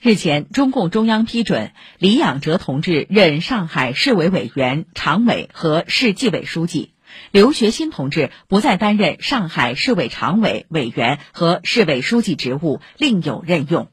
日前，中共中央批准李养哲同志任上海市委委员、常委和市纪委书记，刘学新同志不再担任上海市委常委、委员和市委书记职务，另有任用。